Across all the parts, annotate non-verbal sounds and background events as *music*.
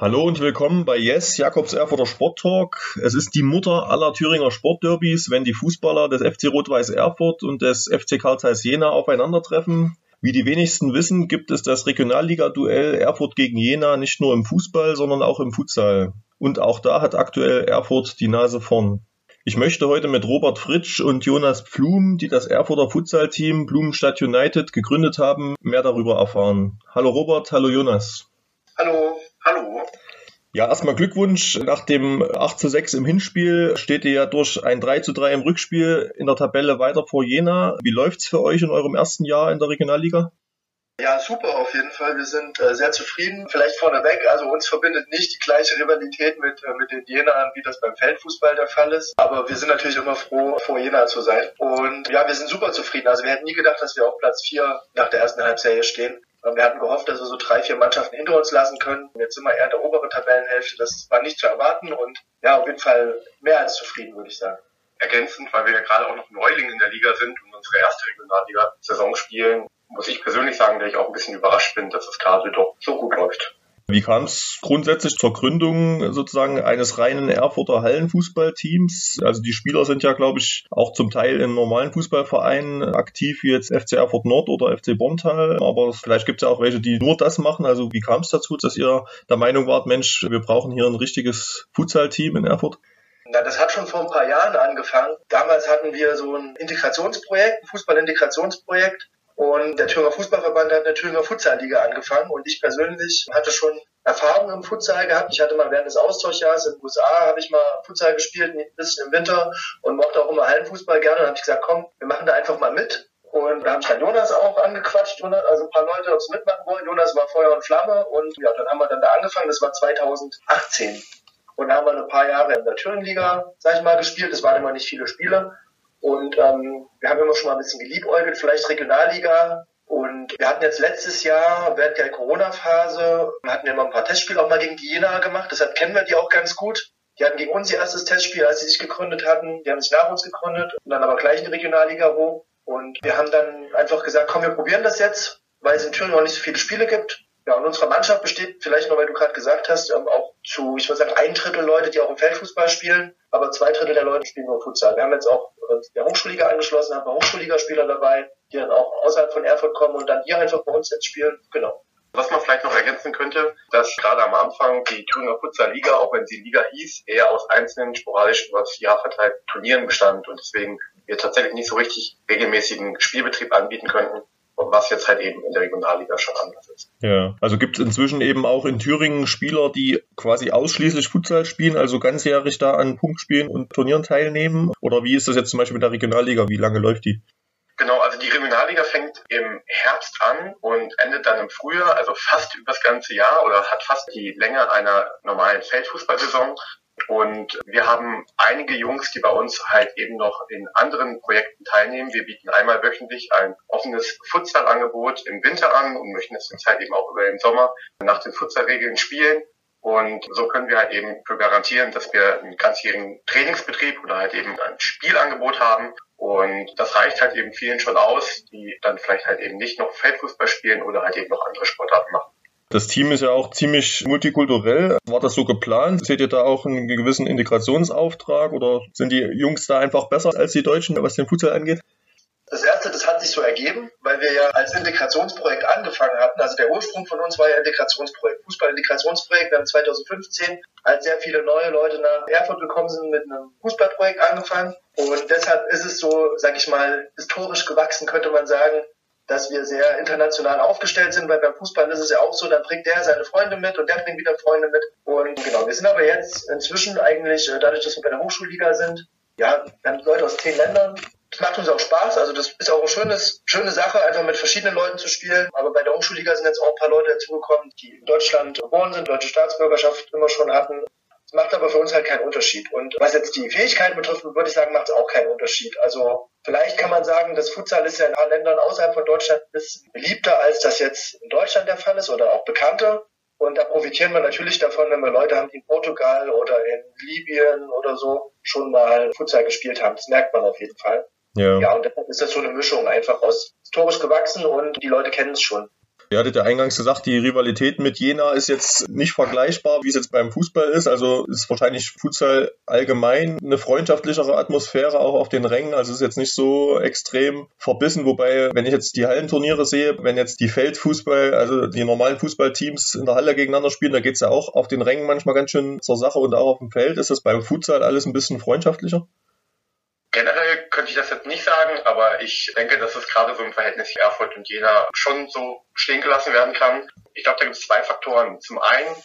Hallo und willkommen bei Yes, Jakobs Erfurter Sporttalk. Es ist die Mutter aller Thüringer Sportderbys, wenn die Fußballer des FC Rot-Weiß Erfurt und des FC Karl Zeiss Jena aufeinandertreffen. Wie die wenigsten wissen, gibt es das Regionalliga-Duell Erfurt gegen Jena nicht nur im Fußball, sondern auch im Futsal. Und auch da hat aktuell Erfurt die Nase vorn. Ich möchte heute mit Robert Fritsch und Jonas Pflum, die das Erfurter Futsal-Team Blumenstadt United gegründet haben, mehr darüber erfahren. Hallo Robert, hallo Jonas. Hallo, hallo. Ja, erstmal Glückwunsch. Nach dem 8 zu 6 im Hinspiel steht ihr ja durch ein 3 zu 3 im Rückspiel in der Tabelle weiter vor Jena. Wie läuft's für euch in eurem ersten Jahr in der Regionalliga? Ja, super auf jeden Fall. Wir sind äh, sehr zufrieden. Vielleicht vorneweg, also uns verbindet nicht die gleiche Rivalität mit, äh, mit den Jenern, wie das beim Feldfußball der Fall ist. Aber wir sind natürlich immer froh, vor Jena zu sein. Und ja, wir sind super zufrieden. Also wir hätten nie gedacht, dass wir auf Platz 4 nach der ersten Halbserie stehen. Wir hatten gehofft, dass wir so drei, vier Mannschaften hinter uns lassen können. Jetzt sind wir eher in der oberen Tabellenhälfte. Das war nicht zu erwarten und ja, auf jeden Fall mehr als zufrieden, würde ich sagen. Ergänzend, weil wir ja gerade auch noch Neuling in der Liga sind und unsere erste Regionalliga-Saison spielen, muss ich persönlich sagen, dass ich auch ein bisschen überrascht bin, dass es gerade doch so gut läuft. Wie kam es grundsätzlich zur Gründung sozusagen eines reinen Erfurter Hallenfußballteams? Also die Spieler sind ja, glaube ich, auch zum Teil in normalen Fußballvereinen aktiv, wie jetzt FC Erfurt Nord oder FC Bontal. Aber vielleicht gibt es ja auch welche, die nur das machen. Also wie kam es dazu, dass ihr der Meinung wart, Mensch, wir brauchen hier ein richtiges Futsal-Team in Erfurt? Na, das hat schon vor ein paar Jahren angefangen. Damals hatten wir so ein Integrationsprojekt, ein Fußball-Integrationsprojekt und der Thüringer Fußballverband hat eine Thüringer Futsalliga angefangen und ich persönlich hatte schon Erfahrung im Futsal gehabt. Ich hatte mal während des Austauschjahres in den USA habe ich mal Futsal gespielt, ein bisschen im Winter und mochte auch immer Hallenfußball gerne. Und habe ich gesagt, komm, wir machen da einfach mal mit. Und da habe ich dann Jonas auch angequatscht, also ein paar Leute, ob es mitmachen wollen. Jonas war Feuer und Flamme und ja, dann haben wir dann da angefangen. Das war 2018. Und da haben wir ein paar Jahre in der Thüringenliga, sag ich mal, gespielt. Es waren immer nicht viele Spiele. Und ähm, wir haben immer schon mal ein bisschen geliebäugelt, vielleicht Regionalliga. Und wir hatten jetzt letztes Jahr, während der Corona-Phase, hatten wir mal ein paar Testspiele auch mal gegen die Jena gemacht. Deshalb kennen wir die auch ganz gut. Die hatten gegen uns ihr erstes Testspiel, als sie sich gegründet hatten. Die haben sich nach uns gegründet und dann aber gleich in die Regionalliga hoch. Und wir haben dann einfach gesagt, komm, wir probieren das jetzt, weil es in Thüringen noch nicht so viele Spiele gibt. Ja, und unsere Mannschaft besteht vielleicht noch, weil du gerade gesagt hast, ähm, auch zu, ich würde sagen, ein Drittel Leute, die auch im Feldfußball spielen, aber zwei Drittel der Leute spielen nur Futsal. Wir haben jetzt auch äh, der Hochschulliga angeschlossen, haben Hochschulligaspieler dabei, die dann auch außerhalb von Erfurt kommen und dann hier einfach bei uns jetzt spielen. Genau. Was man vielleicht noch ergänzen könnte, dass gerade am Anfang die Thüringer Futsal Liga, auch wenn sie Liga hieß, eher aus einzelnen sporadisch über das Jahr verteilt Turnieren bestand und deswegen wir tatsächlich nicht so richtig regelmäßigen Spielbetrieb anbieten könnten was jetzt halt eben in der Regionalliga schon anders ist. Ja, also gibt es inzwischen eben auch in Thüringen Spieler, die quasi ausschließlich Futsal spielen, also ganzjährig da an Punktspielen und Turnieren teilnehmen? Oder wie ist das jetzt zum Beispiel mit der Regionalliga? Wie lange läuft die? Genau, also die Regionalliga fängt im Herbst an und endet dann im Frühjahr, also fast über das ganze Jahr oder hat fast die Länge einer normalen Feldfußballsaison. Und wir haben einige Jungs, die bei uns halt eben noch in anderen Projekten teilnehmen. Wir bieten einmal wöchentlich ein offenes Futsalangebot im Winter an und möchten es jetzt halt eben auch über den Sommer nach den Futsalregeln spielen. Und so können wir halt eben für garantieren, dass wir einen ganzjährigen Trainingsbetrieb oder halt eben ein Spielangebot haben. Und das reicht halt eben vielen schon aus, die dann vielleicht halt eben nicht noch Feldfußball spielen oder halt eben noch andere Sportarten machen. Das Team ist ja auch ziemlich multikulturell. War das so geplant? Seht ihr da auch einen gewissen Integrationsauftrag oder sind die Jungs da einfach besser als die Deutschen, was den Futsal angeht? Das erste, das hat sich so ergeben, weil wir ja als Integrationsprojekt angefangen hatten. Also der Ursprung von uns war ja Integrationsprojekt, Fußball-Integrationsprojekt. Wir haben 2015, als sehr viele neue Leute nach Erfurt gekommen sind, mit einem Fußballprojekt angefangen. Und deshalb ist es so, sag ich mal, historisch gewachsen, könnte man sagen, dass wir sehr international aufgestellt sind, weil beim Fußball ist es ja auch so, dann bringt der seine Freunde mit und der bringt wieder Freunde mit. Und genau, wir sind aber jetzt inzwischen eigentlich, äh, dadurch, dass wir bei der Hochschulliga sind, ja, wir haben Leute aus zehn Ländern. Das macht uns auch Spaß, also das ist auch eine schönes, schöne Sache, einfach mit verschiedenen Leuten zu spielen. Aber bei der Hochschulliga sind jetzt auch ein paar Leute dazugekommen, die in Deutschland geboren sind, deutsche Staatsbürgerschaft immer schon hatten macht aber für uns halt keinen Unterschied. Und was jetzt die Fähigkeiten betrifft, würde ich sagen, macht es auch keinen Unterschied. Also vielleicht kann man sagen, das Futsal ist ja in anderen Ländern außerhalb von Deutschland beliebter, als das jetzt in Deutschland der Fall ist oder auch bekannter. Und da profitieren wir natürlich davon, wenn wir Leute haben, die in Portugal oder in Libyen oder so schon mal Futsal gespielt haben. Das merkt man auf jeden Fall. Ja. ja, und deshalb ist das so eine Mischung einfach aus historisch gewachsen und die Leute kennen es schon. Ihr hattet ja eingangs gesagt, die Rivalität mit Jena ist jetzt nicht vergleichbar, wie es jetzt beim Fußball ist. Also ist wahrscheinlich Futsal allgemein eine freundschaftlichere Atmosphäre auch auf den Rängen. Also ist jetzt nicht so extrem verbissen. Wobei, wenn ich jetzt die Hallenturniere sehe, wenn jetzt die Feldfußball, also die normalen Fußballteams in der Halle gegeneinander spielen, da geht es ja auch auf den Rängen manchmal ganz schön zur Sache und auch auf dem Feld. Ist das beim Futsal alles ein bisschen freundschaftlicher? Generell könnte ich das jetzt nicht sagen, aber ich denke, dass es gerade so im Verhältnis Erfurt und Jena schon so stehen gelassen werden kann. Ich glaube, da gibt es zwei Faktoren. Zum einen,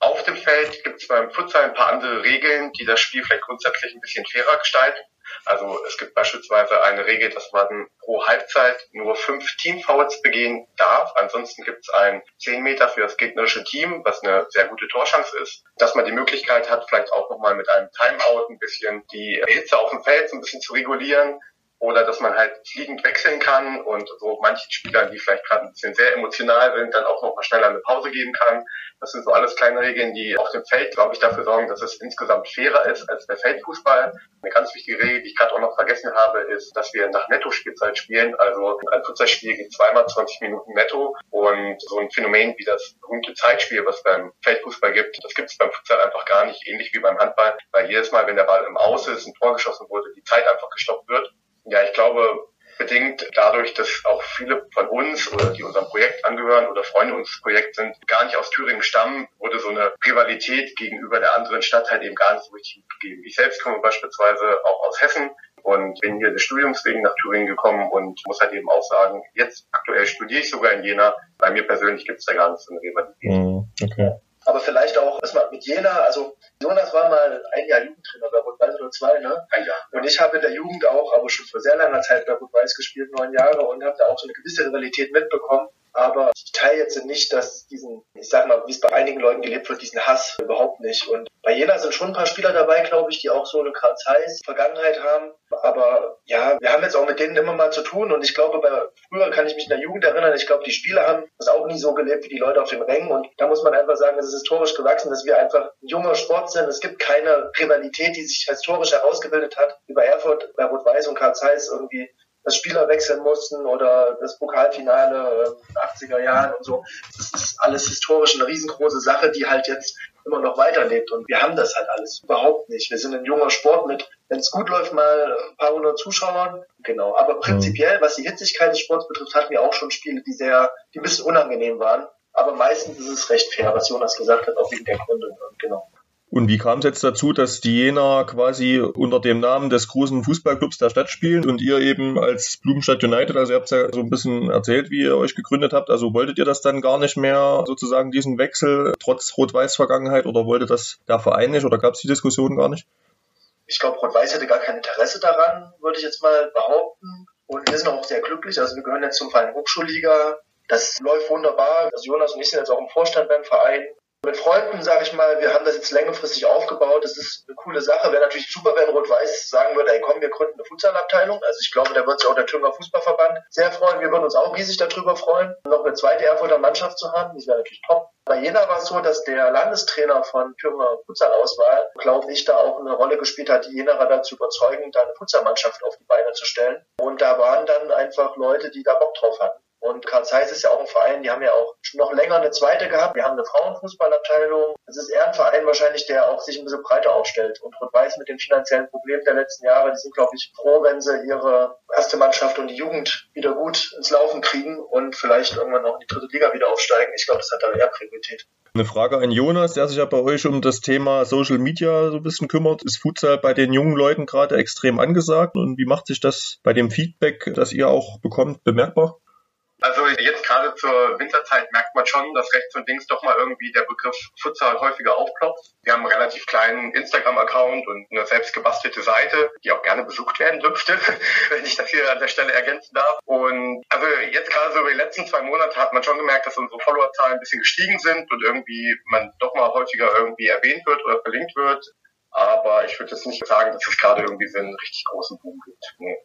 auf dem Feld gibt es beim Futsal ein paar andere Regeln, die das Spiel vielleicht grundsätzlich ein bisschen fairer gestalten. Also es gibt beispielsweise eine Regel, dass man pro Halbzeit nur fünf Teamfouls begehen darf. Ansonsten gibt es ein 10 Meter für das gegnerische Team, was eine sehr gute Torchance ist. Dass man die Möglichkeit hat, vielleicht auch nochmal mit einem Timeout ein bisschen die Hitze auf dem Feld ein bisschen zu regulieren oder dass man halt fliegend wechseln kann und so manchen Spielern, die vielleicht gerade ein bisschen sehr emotional sind, dann auch noch mal schneller eine Pause geben kann. Das sind so alles kleine Regeln, die auf dem Feld, glaube ich, dafür sorgen, dass es insgesamt fairer ist als der Feldfußball. Eine ganz wichtige Regel, die ich gerade auch noch vergessen habe, ist, dass wir nach Netto-Spielzeit spielen. Also ein Fußballspiel geht zweimal 20 Minuten netto und so ein Phänomen wie das berühmte Zeitspiel, was beim Feldfußball gibt, das gibt es beim Futsal einfach gar nicht, ähnlich wie beim Handball, weil jedes Mal, wenn der Ball im Aus ist, ein Tor geschossen wurde, die Zeit einfach gestoppt wird ja, ich glaube, bedingt dadurch, dass auch viele von uns oder die unserem Projekt angehören oder Freunde unseres Projekts sind, gar nicht aus Thüringen stammen, wurde so eine Rivalität gegenüber der anderen Stadt halt eben gar nicht so richtig gegeben. Ich selbst komme beispielsweise auch aus Hessen und bin hier des Studiums wegen nach Thüringen gekommen und muss halt eben auch sagen, jetzt aktuell studiere ich sogar in Jena. Bei mir persönlich gibt es da gar nicht so eine Rivalität. Mhm, okay aber vielleicht auch erstmal mit Jena. Also Jonas war mal ein Jahr Jugendtrainer bei Rot-Weiß oder zwei, ne? Ein Jahr. Und ich habe in der Jugend auch, aber schon vor sehr langer Zeit bei Rot-Weiß gespielt, neun Jahre, und habe da auch so eine gewisse Rivalität mitbekommen. Aber ich teile jetzt nicht, dass diesen, ich sag mal, wie es bei einigen Leuten gelebt wird, diesen Hass überhaupt nicht. Und bei Jena sind schon ein paar Spieler dabei, glaube ich, die auch so eine Karl Zeiss Vergangenheit haben. Aber ja, wir haben jetzt auch mit denen immer mal zu tun. Und ich glaube, bei, früher kann ich mich in der Jugend erinnern, ich glaube, die Spieler haben das auch nie so gelebt wie die Leute auf den Rängen. Und da muss man einfach sagen, es ist historisch gewachsen, dass wir einfach ein junger Sport sind. Es gibt keine Rivalität, die sich historisch herausgebildet hat, bei Erfurt, bei Rot-Weiß und Karl Zeiss irgendwie dass Spieler wechseln mussten oder das Pokalfinale in den 80er Jahren und so. Das ist alles historisch eine riesengroße Sache, die halt jetzt immer noch weiterlebt. Und wir haben das halt alles überhaupt nicht. Wir sind ein junger Sport mit, wenn es gut läuft, mal ein paar hundert Zuschauern. Genau. Aber prinzipiell, was die Hitzigkeit des Sports betrifft, hatten wir auch schon Spiele, die sehr, die ein bisschen unangenehm waren. Aber meistens ist es recht fair, was Jonas gesagt hat, auch wegen der Gründe. Genau. Und wie kam es jetzt dazu, dass die Jena quasi unter dem Namen des großen Fußballclubs der Stadt spielen und ihr eben als Blumenstadt United, also ihr habt ja so ein bisschen erzählt, wie ihr euch gegründet habt, also wolltet ihr das dann gar nicht mehr sozusagen diesen Wechsel trotz Rot-Weiß-Vergangenheit oder wollte das der Verein nicht oder gab es die Diskussion gar nicht? Ich glaube, Rot-Weiß hätte gar kein Interesse daran, würde ich jetzt mal behaupten. Und wir sind auch sehr glücklich. Also wir gehören jetzt zum Verein Hochschulliga. Das läuft wunderbar. Also Jonas und ich sind jetzt auch im Vorstand beim Verein. Mit Freunden, sage ich mal, wir haben das jetzt längerfristig aufgebaut. Das ist eine coole Sache. Wäre natürlich super, wenn Rot-Weiß sagen würde, ey komm, wir gründen eine Futsalabteilung. Also ich glaube, da wird sich auch der Thüringer Fußballverband sehr freuen. Wir würden uns auch riesig darüber freuen, noch eine zweite Erfurter Mannschaft zu haben. Das wäre natürlich top. Bei Jena war es so, dass der Landestrainer von Thüringer Futsalauswahl, glaube ich, da auch eine Rolle gespielt hat, die Jenerer dazu überzeugen, da eine Futsalmannschaft auf die Beine zu stellen. Und da waren dann einfach Leute, die da Bock drauf hatten. Und Karl Zeiss ist ja auch ein Verein, die haben ja auch schon noch länger eine zweite gehabt. Wir haben eine Frauenfußballabteilung. Es ist eher ein Verein wahrscheinlich, der auch sich ein bisschen breiter aufstellt. Und Rot-Weiß mit den finanziellen Problemen der letzten Jahre, die sind, glaube ich, froh, wenn sie ihre erste Mannschaft und die Jugend wieder gut ins Laufen kriegen und vielleicht irgendwann auch in die dritte Liga wieder aufsteigen. Ich glaube, das hat da eher Priorität. Eine Frage an Jonas, der sich ja bei euch um das Thema Social Media so ein bisschen kümmert. Ist Futsal bei den jungen Leuten gerade extrem angesagt und wie macht sich das bei dem Feedback, das ihr auch bekommt, bemerkbar? Also jetzt gerade zur Winterzeit merkt man schon, dass rechts und links doch mal irgendwie der Begriff Futsal häufiger aufploppt. Wir haben einen relativ kleinen Instagram-Account und eine selbst gebastelte Seite, die auch gerne besucht werden dürfte, *laughs* wenn ich das hier an der Stelle ergänzen darf. Und also jetzt gerade so über die letzten zwei Monate hat man schon gemerkt, dass unsere Followerzahlen ein bisschen gestiegen sind und irgendwie man doch mal häufiger irgendwie erwähnt wird oder verlinkt wird. Aber ich würde jetzt nicht sagen, dass es gerade irgendwie so einen richtig großen Boom gibt. Nee.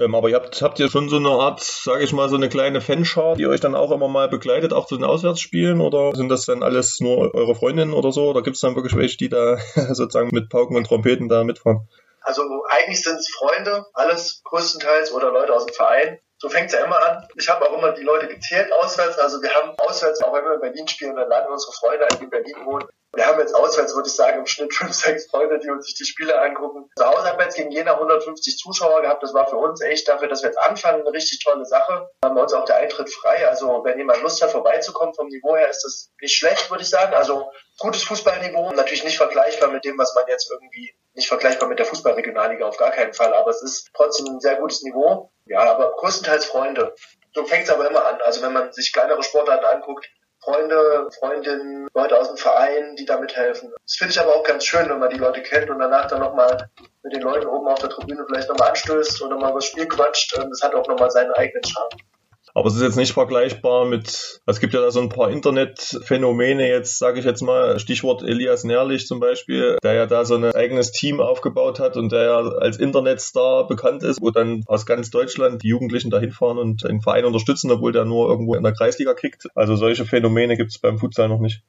Ähm, aber ihr habt, habt ihr schon so eine Art, sage ich mal, so eine kleine Fanschar, die euch dann auch immer mal begleitet, auch zu den Auswärtsspielen? Oder sind das dann alles nur eure Freundinnen oder so? Oder gibt es dann wirklich welche, die da *laughs* sozusagen mit Pauken und Trompeten da mitfahren? Also eigentlich sind es Freunde, alles größtenteils oder Leute aus dem Verein. So fängt es ja immer an. Ich habe auch immer die Leute gezählt auswärts. Also wir haben auswärts, auch wenn wir in Berlin spielen, dann laden unsere Freunde die in Berlin wohnen. Wir haben jetzt auswärts, würde ich sagen, im Schnitt fünf, sechs Freunde, die uns sich die Spiele angucken. Zu Hause haben wir jetzt gegen Jena 150 Zuschauer gehabt. Das war für uns echt dafür, dass wir jetzt anfangen, eine richtig tolle Sache. Haben wir uns auch der Eintritt frei. Also wenn jemand Lust hat, vorbeizukommen, vom Niveau her ist das nicht schlecht, würde ich sagen. Also gutes Fußballniveau. Natürlich nicht vergleichbar mit dem, was man jetzt irgendwie, nicht vergleichbar mit der Fußballregionalliga auf gar keinen Fall. Aber es ist trotzdem ein sehr gutes Niveau. Ja, aber größtenteils Freunde. So fängt es aber immer an. Also wenn man sich kleinere Sportarten anguckt, Freunde, Freundinnen, Leute aus dem Verein, die da mithelfen. Das finde ich aber auch ganz schön, wenn man die Leute kennt und danach dann nochmal mit den Leuten oben auf der Tribüne vielleicht nochmal anstößt oder mal was Spiel quatscht. Das hat auch nochmal seinen eigenen Charme. Aber es ist jetzt nicht vergleichbar mit, es gibt ja da so ein paar Internetphänomene jetzt, sage ich jetzt mal, Stichwort Elias Nährlich zum Beispiel, der ja da so ein eigenes Team aufgebaut hat und der ja als Internetstar bekannt ist, wo dann aus ganz Deutschland die Jugendlichen da hinfahren und den Verein unterstützen, obwohl der nur irgendwo in der Kreisliga kickt. Also solche Phänomene gibt es beim Futsal noch nicht.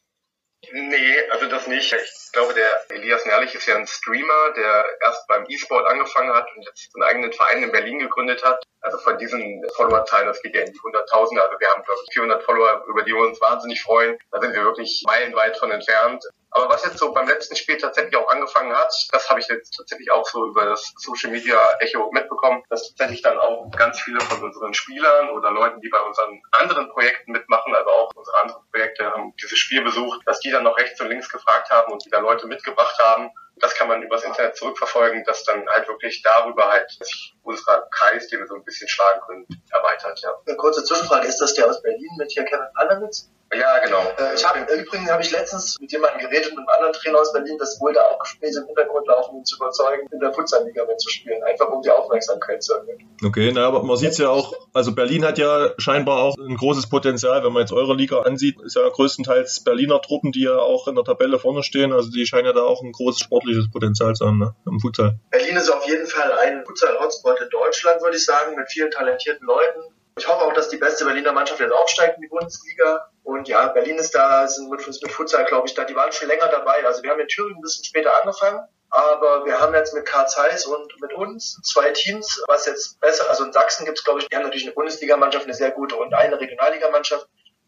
Nee, also nicht. Ich glaube, der Elias Nerlich ist ja ein Streamer, der erst beim E-Sport angefangen hat und jetzt einen eigenen Verein in Berlin gegründet hat. Also von diesen Followerzahlen, das geht ja in die Hunderttausende. Also wir haben, glaube ich, 400 Follower, über die wir uns wahnsinnig freuen. Da sind wir wirklich meilenweit von entfernt. Aber was jetzt so beim letzten Spiel tatsächlich auch angefangen hat, das habe ich jetzt tatsächlich auch so über das Social Media Echo mitbekommen, dass tatsächlich dann auch ganz viele von unseren Spielern oder Leuten, die bei unseren anderen Projekten mitmachen, also auch unsere anderen Projekte haben dieses Spiel besucht, dass die dann noch rechts und links gefragt haben und wieder Leute mitgebracht haben. Das kann man übers Internet zurückverfolgen, dass dann halt wirklich darüber halt sich unser Kreis, den wir so ein bisschen schlagen können, erweitert, ja. Eine kurze Zwischenfrage, ist das der aus Berlin mit hier Kevin Allerwitz? Ja, genau. Äh, ich habe übrigens habe ich letztens mit jemandem geredet, mit einem anderen Trainer aus Berlin, dass wohl da auch Gespräche im Hintergrund laufen, ihn zu überzeugen, in der Futsalliga mitzuspielen, einfach um die Aufmerksamkeit zu erhöhen. Okay, na, aber man sieht es ja auch, also Berlin hat ja scheinbar auch ein großes Potenzial, wenn man jetzt eure Liga ansieht, ist ja größtenteils Berliner Truppen, die ja auch in der Tabelle vorne stehen, also die scheinen ja da auch ein großes sportliches Potenzial zu haben, ne, im Futsal. Berlin ist auf jeden Fall ein Futsal-Hotspot in Deutschland, würde ich sagen, mit vielen talentierten Leuten. Ich hoffe auch, dass die beste Berliner Mannschaft jetzt aufsteigt in die Bundesliga. Und ja, Berlin ist da, sind mit, mit Futsal, glaube ich, da, die waren schon länger dabei. Also wir haben in Thüringen ein bisschen später angefangen. Aber wir haben jetzt mit Karl Zeiss und mit uns zwei Teams, was jetzt besser, also in Sachsen gibt es, glaube ich, die haben natürlich eine Bundesligamannschaft, eine sehr gute und eine Regionalligamannschaft.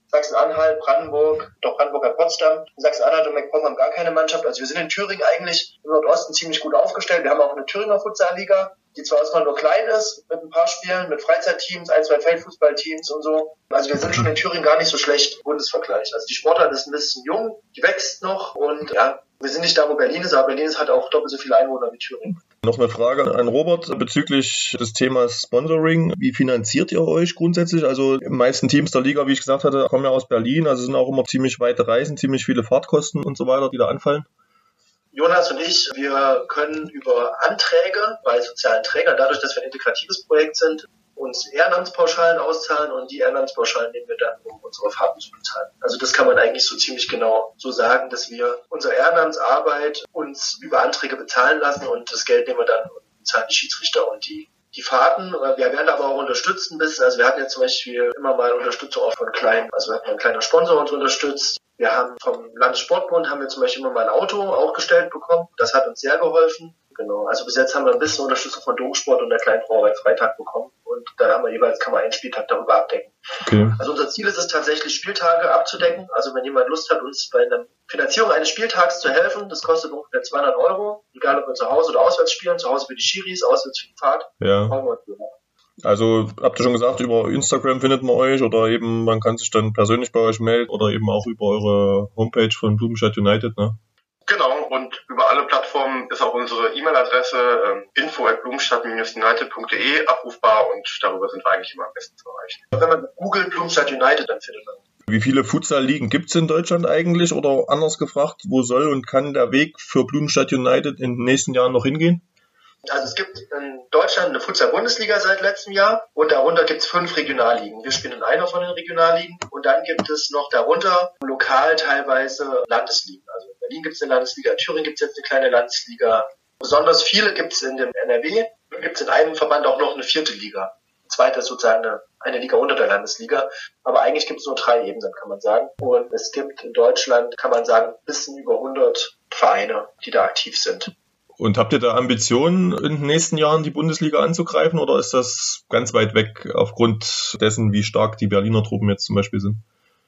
Sachsen-Anhalt, Brandenburg, doch Brandenburg hat Potsdam. Sachsen-Anhalt und MacPom haben gar keine Mannschaft. Also wir sind in Thüringen eigentlich im Nordosten ziemlich gut aufgestellt. Wir haben auch eine Thüringer Futsalliga, die zwar erstmal nur klein ist, mit ein paar Spielen, mit Freizeitteams, ein, zwei Feldfußballteams und so. Also wir sind schon in Thüringen gar nicht so schlecht im Bundesvergleich. Also die Sportart ist ein bisschen jung, die wächst noch und ja, wir sind nicht da, wo Berlin ist, aber Berlin hat auch doppelt so viele Einwohner wie Thüringen. Noch eine Frage an Robert bezüglich des Themas Sponsoring. Wie finanziert ihr euch grundsätzlich? Also die meisten Teams der Liga, wie ich gesagt hatte, kommen ja aus Berlin, also sind auch immer ziemlich weite Reisen, ziemlich viele Fahrtkosten und so weiter, die da anfallen. Jonas und ich, wir können über Anträge bei sozialen Trägern, dadurch, dass wir ein integratives Projekt sind, uns Ehrenamtspauschalen auszahlen und die Ehrenamtspauschalen nehmen wir dann, um unsere Fahrten zu bezahlen. Also das kann man eigentlich so ziemlich genau so sagen, dass wir unsere Ehrenamtsarbeit uns über Anträge bezahlen lassen und das Geld nehmen wir dann und bezahlen die Schiedsrichter und die die Fahrten, wir werden aber auch unterstützt ein bisschen. Also wir hatten jetzt zum Beispiel immer mal Unterstützung auch von kleinen, also wir hatten ein kleiner Sponsor uns unterstützt. Wir haben vom Landessportbund haben wir zum Beispiel immer mal ein Auto auch gestellt bekommen. Das hat uns sehr geholfen. Genau. Also bis jetzt haben wir ein bisschen Unterstützung von Domsport und der kleinen Brauerei Freitag bekommen. Und dann haben wir jeweils, kann man einen Spieltag darüber abdecken. Okay. Also unser Ziel ist es tatsächlich, Spieltage abzudecken. Also wenn jemand Lust hat, uns bei der Finanzierung eines Spieltags zu helfen, das kostet ungefähr 200 Euro. Egal, ob wir zu Hause oder auswärts spielen. Zu Hause für die Schiris, auswärts für die Fahrt. Ja. Also habt ihr schon gesagt, über Instagram findet man euch oder eben man kann sich dann persönlich bei euch melden oder eben auch über eure Homepage von Blumenstadt United, ne? Genau, und über alle auch unsere E-Mail-Adresse ähm, info at blumenstadt-united.de abrufbar und darüber sind wir eigentlich immer am besten zu erreichen. Wenn man googelt Blumenstadt United, dann findet man. Wie viele Futsal-Ligen gibt es in Deutschland eigentlich? Oder anders gefragt, wo soll und kann der Weg für Blumenstadt United in den nächsten Jahren noch hingehen? Also es gibt in Deutschland eine Futsal-Bundesliga seit letztem Jahr und darunter gibt es fünf Regionalligen. Wir spielen in einer von den Regionalligen und dann gibt es noch darunter lokal teilweise Landesligen. Also Berlin gibt es eine Landesliga, in Thüringen gibt es jetzt eine kleine Landesliga. Besonders viele gibt es in dem NRW. Dann gibt es in einem Verband auch noch eine vierte Liga. Zweite ist sozusagen eine, eine Liga unter der Landesliga. Aber eigentlich gibt es nur drei Ebenen, kann man sagen. Und es gibt in Deutschland, kann man sagen, ein bisschen über 100 Vereine, die da aktiv sind. Und habt ihr da Ambitionen, in den nächsten Jahren die Bundesliga anzugreifen oder ist das ganz weit weg aufgrund dessen, wie stark die Berliner Truppen jetzt zum Beispiel sind?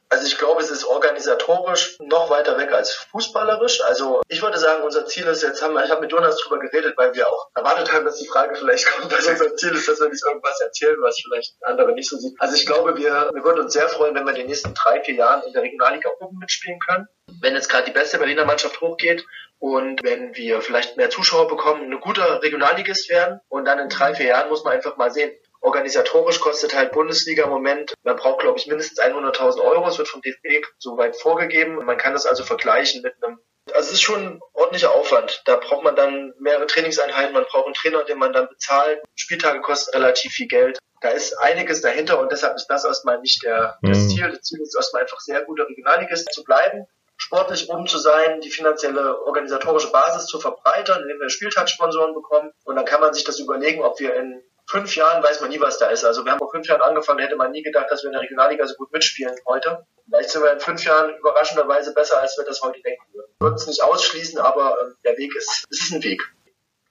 Also ich glaube, es ist organisatorisch noch weiter weg als fußballerisch. Also ich würde sagen, unser Ziel ist jetzt, haben ich habe mit Jonas drüber geredet, weil wir auch erwartet haben, dass die Frage vielleicht *laughs* kommt, dass unser Ziel ist, dass wir nicht irgendwas erzählen, was vielleicht andere nicht so sieht. Also ich glaube, wir, wir würden uns sehr freuen, wenn wir in den nächsten drei, vier Jahren in der Regionalliga oben mitspielen können. Wenn jetzt gerade die beste Berliner Mannschaft hochgeht und wenn wir vielleicht mehr Zuschauer bekommen, eine gute Regionalligist werden und dann in drei, vier Jahren muss man einfach mal sehen, Organisatorisch kostet halt Bundesliga im Moment, man braucht glaube ich mindestens 100.000 Euro, es wird vom DFB so weit vorgegeben. Man kann das also vergleichen mit einem also es ist schon ein ordentlicher Aufwand. Da braucht man dann mehrere Trainingseinheiten, man braucht einen Trainer, den man dann bezahlt. Spieltage kosten relativ viel Geld. Da ist einiges dahinter und deshalb ist das erstmal nicht der, das mhm. Ziel. Das Ziel ist erstmal einfach sehr guter Regionalligist zu bleiben sportlich oben zu sein, die finanzielle organisatorische Basis zu verbreitern, indem wir Spieltagssponsoren bekommen. Und dann kann man sich das überlegen, ob wir in fünf Jahren weiß man nie, was da ist. Also wir haben vor fünf Jahren angefangen, hätte man nie gedacht, dass wir in der Regionalliga so gut mitspielen heute. Vielleicht sind wir in fünf Jahren überraschenderweise besser, als wir das heute denken würden. Wir würden es nicht ausschließen, aber äh, der Weg ist, es ist ein Weg.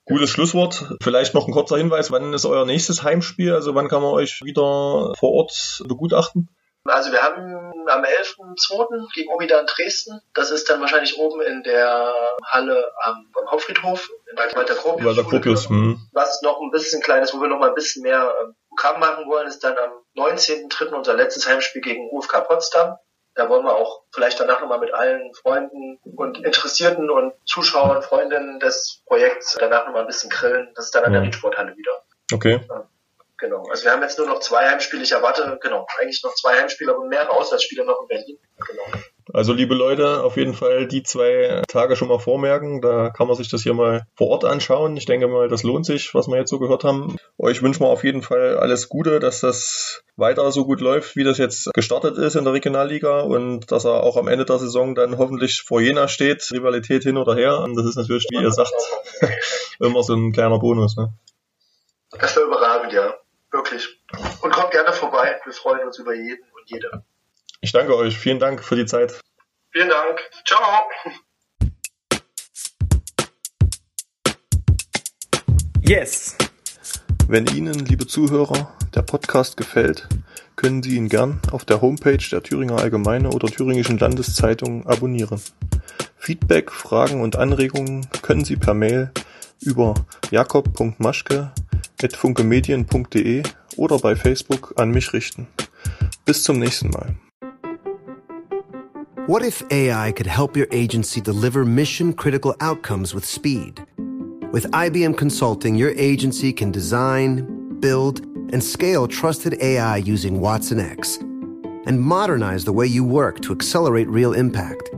Gutes Schlusswort. Vielleicht noch ein kurzer Hinweis, wann ist euer nächstes Heimspiel? Also wann kann man euch wieder vor Ort begutachten? Also wir haben am 11.2. gegen Obidan Dresden. Das ist dann wahrscheinlich oben in der Halle am, Hauptfriedhof in Walter Gropius. Walter Gropius hm. Was noch ein bisschen kleines, wo wir noch mal ein bisschen mehr ähm, Programm machen wollen, ist dann am 19.3. unser letztes Heimspiel gegen UFK Potsdam. Da wollen wir auch vielleicht danach nochmal mit allen Freunden und Interessierten und Zuschauern, Freundinnen des Projekts danach nochmal ein bisschen grillen. Das ist dann an der Riedsporthalle wieder. Okay. Ja. Genau. Also wir haben jetzt nur noch zwei Heimspiele. Ich erwarte, genau, eigentlich noch zwei Heimspiele und mehrere Auswärtsspiele noch in Berlin. Genau. Also liebe Leute, auf jeden Fall die zwei Tage schon mal vormerken. Da kann man sich das hier mal vor Ort anschauen. Ich denke mal, das lohnt sich, was wir jetzt so gehört haben. Euch wünschen wir auf jeden Fall alles Gute, dass das weiter so gut läuft, wie das jetzt gestartet ist in der Regionalliga und dass er auch am Ende der Saison dann hoffentlich vor Jena steht. Rivalität hin oder her. Und das ist natürlich, wie ihr sagt, *laughs* immer so ein kleiner Bonus. Ne? Das wäre überragend, ja. Wirklich. Und kommt gerne vorbei. Wir freuen uns über jeden und jede. Ich danke euch. Vielen Dank für die Zeit. Vielen Dank. Ciao. Yes. Wenn Ihnen, liebe Zuhörer, der Podcast gefällt, können Sie ihn gern auf der Homepage der Thüringer Allgemeine oder Thüringischen Landeszeitung abonnieren. Feedback, Fragen und Anregungen können Sie per Mail über jakob.maschke funkemedien.de oder bei Facebook an mich richten. Bis zum nächsten Mal. What if AI could help your agency deliver mission critical outcomes with speed? With IBM Consulting, your agency can design, build, and scale trusted AI using Watson X and modernize the way you work to accelerate real impact.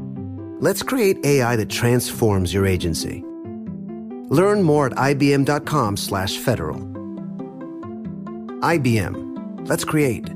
Let's create AI that transforms your agency. Learn more at ibm.com/federal. IBM. Let's create.